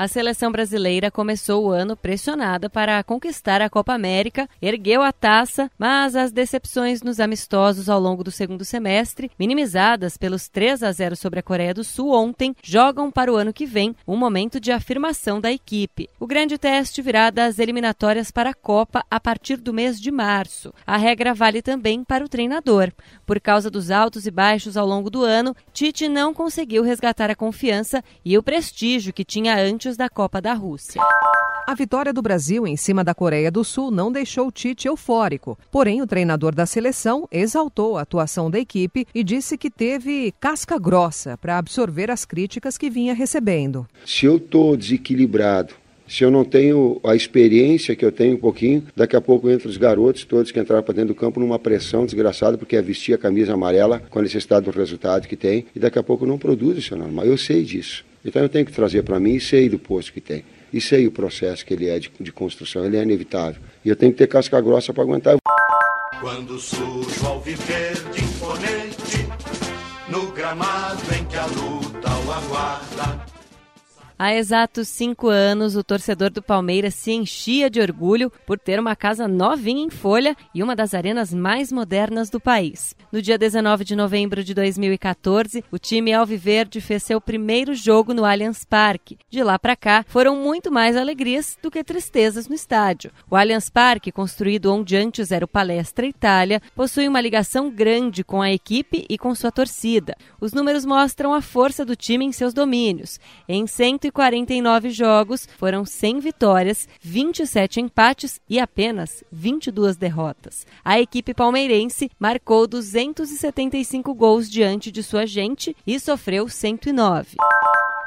A seleção brasileira começou o ano pressionada para conquistar a Copa América, ergueu a taça, mas as decepções nos amistosos ao longo do segundo semestre, minimizadas pelos 3 a 0 sobre a Coreia do Sul ontem, jogam para o ano que vem um momento de afirmação da equipe. O grande teste virá das eliminatórias para a Copa a partir do mês de março. A regra vale também para o treinador. Por causa dos altos e baixos ao longo do ano, Tite não conseguiu resgatar a confiança e o prestígio que tinha antes da Copa da Rússia. A vitória do Brasil em cima da Coreia do Sul não deixou Tite eufórico. Porém, o treinador da seleção exaltou a atuação da equipe e disse que teve casca grossa para absorver as críticas que vinha recebendo. Se eu estou desequilibrado, se eu não tenho a experiência que eu tenho um pouquinho, daqui a pouco entram os garotos todos que entraram para dentro do campo numa pressão desgraçada, porque é vestir a camisa amarela com a necessidade do resultado que tem, e daqui a pouco não produz o seu normal. Eu sei disso. Então eu tenho que trazer para mim e sei do posto que tem. E sei o processo que ele é de, de construção, ele é inevitável. E eu tenho que ter casca grossa para aguentar. Quando imponente, no gramado em que a luta o aguarda. Há exatos cinco anos, o torcedor do Palmeiras se enchia de orgulho por ter uma casa novinha em folha e uma das arenas mais modernas do país. No dia 19 de novembro de 2014, o time Alviverde fez seu primeiro jogo no Allianz Parque. De lá para cá, foram muito mais alegrias do que tristezas no estádio. O Allianz Parque, construído onde antes era o Palestra Itália, possui uma ligação grande com a equipe e com sua torcida. Os números mostram a força do time em seus domínios. Em 100 149 jogos, foram 100 vitórias, 27 empates e apenas 22 derrotas. A equipe palmeirense marcou 275 gols diante de sua gente e sofreu 109.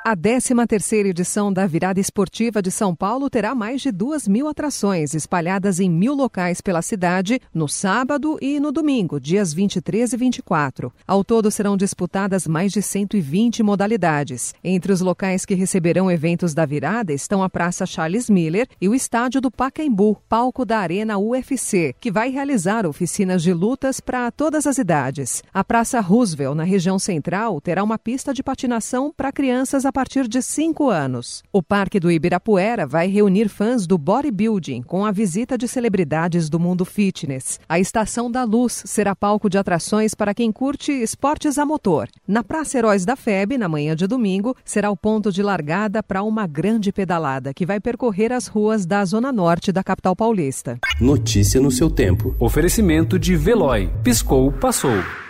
A 13ª edição da Virada Esportiva de São Paulo terá mais de duas mil atrações espalhadas em mil locais pela cidade no sábado e no domingo, dias 23 e 24. Ao todo serão disputadas mais de 120 modalidades. Entre os locais que receberão eventos da virada estão a Praça Charles Miller e o Estádio do Pacaembu, palco da Arena UFC, que vai realizar oficinas de lutas para todas as idades. A Praça Roosevelt, na região central, terá uma pista de patinação para crianças partir de 5 anos. O Parque do Ibirapuera vai reunir fãs do bodybuilding com a visita de celebridades do mundo fitness. A Estação da Luz será palco de atrações para quem curte esportes a motor. Na Praça Heróis da FEB, na manhã de domingo, será o ponto de largada para uma grande pedalada que vai percorrer as ruas da zona norte da capital paulista. Notícia no seu tempo. Oferecimento de Veloy. Piscou, passou.